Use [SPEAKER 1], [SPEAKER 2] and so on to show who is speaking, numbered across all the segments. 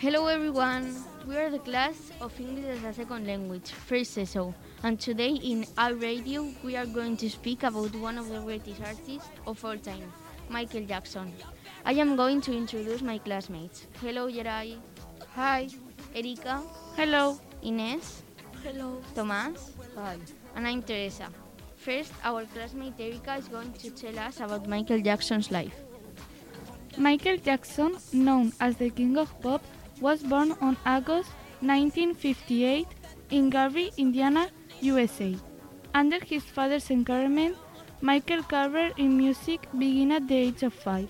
[SPEAKER 1] Hello everyone, we are the class of English as a second language, first ESO, and today in our radio we are going to speak about one of the greatest artists of all time, Michael Jackson. I am going to introduce my classmates. Hello Yeray.
[SPEAKER 2] Hi.
[SPEAKER 1] Erika.
[SPEAKER 2] Hello.
[SPEAKER 1] Ines.
[SPEAKER 2] Hello.
[SPEAKER 1] Tomás.
[SPEAKER 2] Hi.
[SPEAKER 1] And I'm Teresa. First, our classmate Erika is going to tell us about Michael Jackson's life.
[SPEAKER 2] Michael Jackson, known as the King of Pop, was born on August 1958 in Gary, Indiana, USA. Under his father's encouragement, Michael career in music began at the age of five.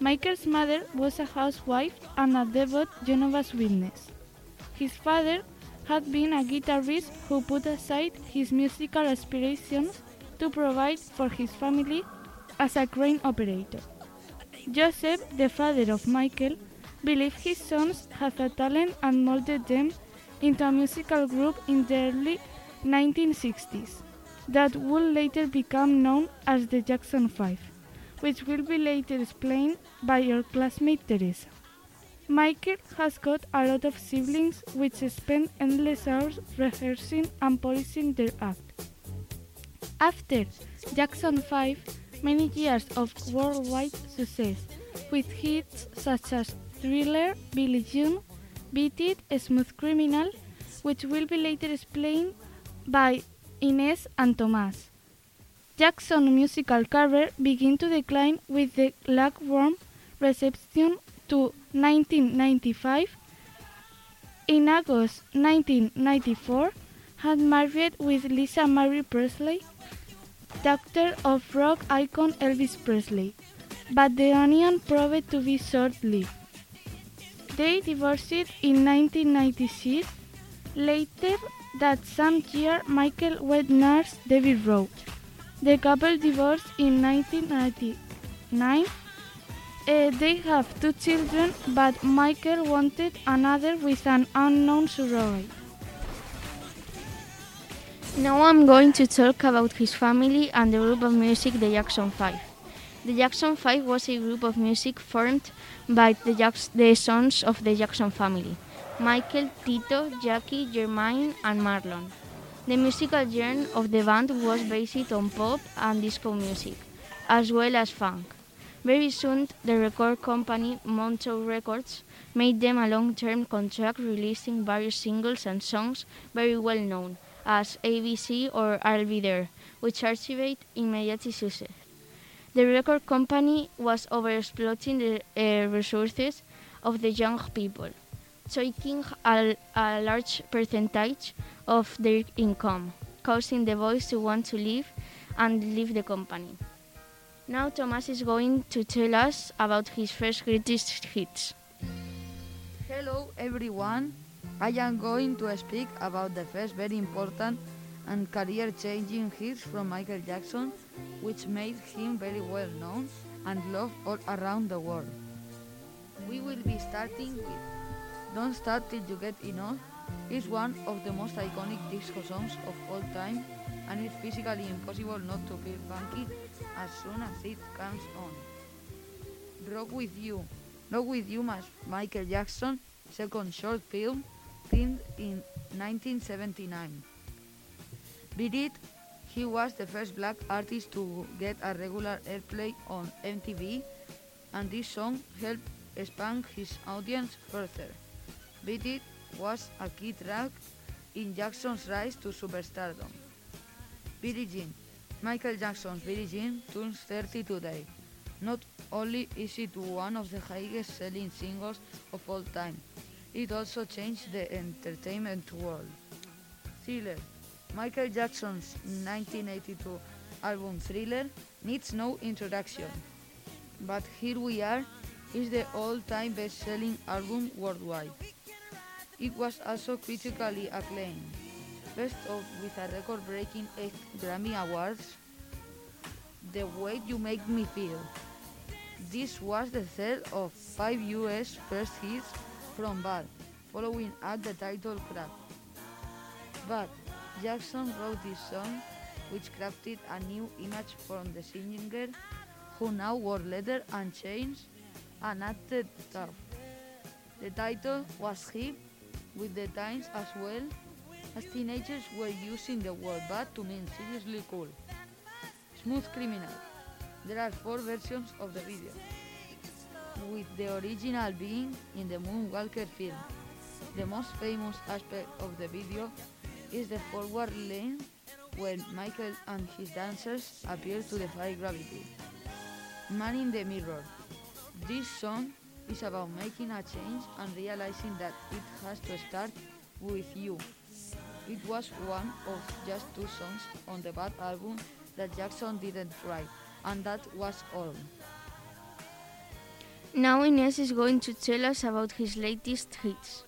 [SPEAKER 2] Michael's mother was a housewife and a devout Jehovah's Witness. His father had been a guitarist who put aside his musical aspirations to provide for his family as a crane operator. Joseph, the father of Michael, believed his sons had a talent and molded them into a musical group in the early 1960s that would later become known as the Jackson 5, which will be later explained by your classmate Teresa. Michael has got a lot of siblings which spend endless hours rehearsing and polishing their act. After Jackson 5, many years of worldwide success, with hits such as Thriller, Billie Jean, Beat It, Smooth Criminal, which will be later explained by Ines and Tomás. Jackson's musical career began to decline with the lukewarm reception to 1995. In August 1994, had married with Lisa Marie Presley, daughter of rock icon Elvis Presley, but the union proved to be short-lived. They divorced in 1996. Later that same year, Michael wed nurse Debbie Rowe. The couple divorced in 1999. Uh, they have two children, but Michael wanted another with an unknown surrogate.
[SPEAKER 1] Now I'm going to talk about his family and the group of music the Jackson 5. The Jackson 5 was a group of music formed by the, Jacks- the sons of the Jackson family Michael, Tito, Jackie, Jermaine, and Marlon. The musical genre of the band was based on pop and disco music, as well as funk. Very soon, the record company Motown Records made them a long term contract releasing various singles and songs very well known as ABC or I'll Be There, which achieved immediate success. The record company was overexploiting the uh, resources of the young people, taking a, a large percentage of their income, causing the boys to want to leave and leave the company. Now Thomas is going to tell us about his first greatest hits.
[SPEAKER 3] Hello everyone. I am going to speak about the first very important and career-changing hits from Michael Jackson, which made him very well known and loved all around the world. We will be starting with Don't Start Till You Get Enough. It's one of the most iconic disco songs of all time and it's physically impossible not to feel funky as soon as it comes on. Rock With You. Rock With You, mas Michael Jackson, second short film, filmed in 1979. Beat It, he was the first black artist to get a regular airplay on MTV, and this song helped expand his audience further. Beat It was a key track in Jackson's rise to superstardom. Billie Jean. Michael Jackson's Billie Jean turns 30 today. Not only is it one of the highest selling singles of all time, it also changed the entertainment world. Thriller. Michael Jackson's 1982 album Thriller needs no introduction. But here we are, is the all-time best-selling album worldwide. It was also critically acclaimed. Best of with a record-breaking 8 Grammy Awards. The Way You Make Me Feel. This was the third of five US first hits from Bad, following up the title Crack. But Jackson wrote this song, which crafted a new image from the singer, who now wore leather and chains and acted tough. The title was hip with the times as well as teenagers were using the word bad to mean seriously cool. Smooth Criminal. There are four versions of the video, with the original being in the Moonwalker film. The most famous aspect of the video is the forward lane when Michael and his dancers appear to defy gravity. Man in the Mirror. This song is about making a change and realizing that it has to start with you. It was one of just two songs on the Bad album that Jackson didn't write, and that was all.
[SPEAKER 1] Now Ines is going to tell us about his latest hits.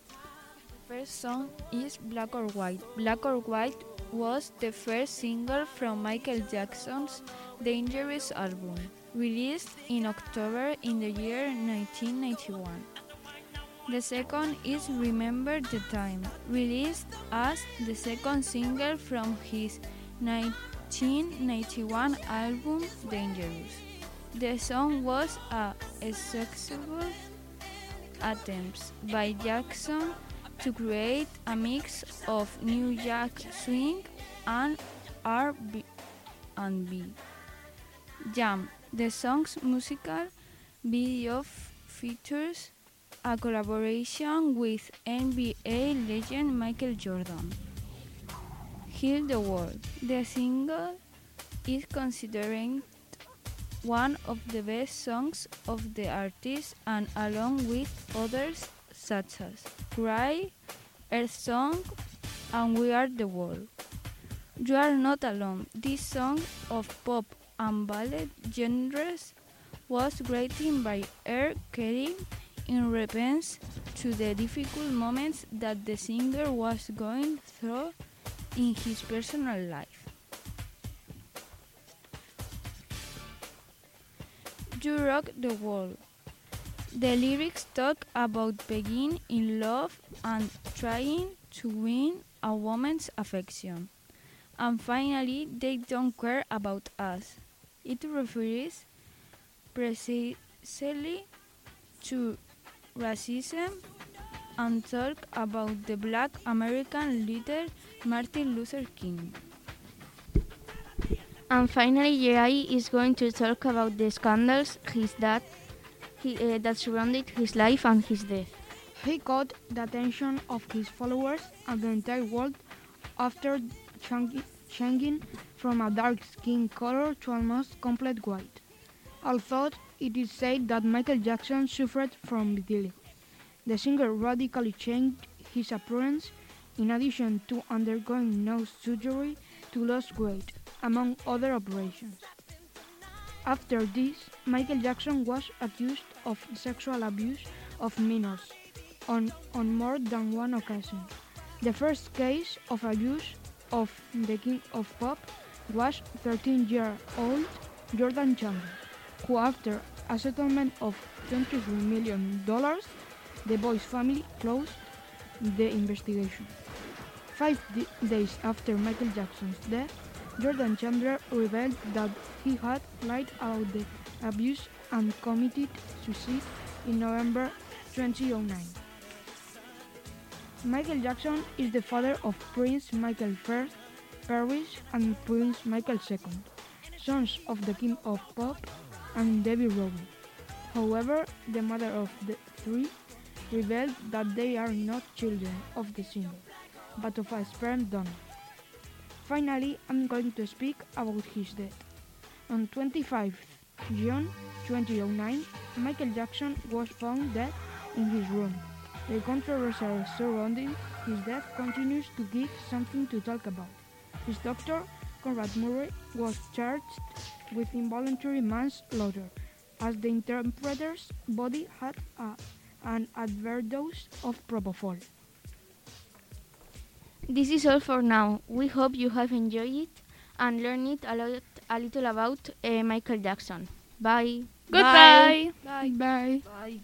[SPEAKER 4] First song is Black or White. Black or White was the first single from Michael Jackson's Dangerous album, released in October in the year 1991. The second is Remember the Time, released as the second single from his 1991 album Dangerous. The song was a successful attempt by Jackson to create a mix of New Jack Swing and R&B. Jam. The song's musical video features a collaboration with NBA legend Michael Jordan. Heal the World. The single is considered one of the best songs of the artist and along with others such as Cry, Earth Song, and We Are the World. You Are Not Alone. This song of pop and ballad genres was written by R. Kelly in response to the difficult moments that the singer was going through in his personal life. You Rock the World. The lyrics talk about being in love and trying to win a woman's affection. And finally, they don't care about us. It refers precisely to racism and talk about the black American leader Martin Luther King.
[SPEAKER 1] And finally, Jai is going to talk about the scandals his dad he, uh, that surrounded his life and his death.
[SPEAKER 5] He caught the attention of his followers and the entire world after changing from a dark skin color to almost complete white. Although it is said that Michael Jackson suffered from vitiligo, the singer radically changed his appearance in addition to undergoing nose surgery to lose weight, among other operations. After this, Michael Jackson was accused of sexual abuse of minors on, on more than one occasion. The first case of abuse of the king of pop was 13-year-old Jordan Chandler, who after a settlement of $23 million, the boy's family closed the investigation. Five days after Michael Jackson's death, Jordan Chandler revealed that he had lied about the abuse and committed suicide in November 2009. Michael Jackson is the father of Prince Michael I, Paris, and Prince Michael II, sons of the King of Pop and Debbie Rowe. However, the mother of the three revealed that they are not children of the singer, but of a sperm donor. Finally, I'm going to speak about his death. On 25 June 2009, Michael Jackson was found dead in his room. The controversy surrounding his death continues to give something to talk about. His doctor, Conrad Murray, was charged with involuntary manslaughter as the interpreter's body had a, an adverse dose of propofol.
[SPEAKER 1] This is all for now. We hope you have enjoyed it and learned a, lot, a little about uh, Michael Jackson. Bye.
[SPEAKER 4] Goodbye.
[SPEAKER 5] Bye. Bye.
[SPEAKER 3] Bye.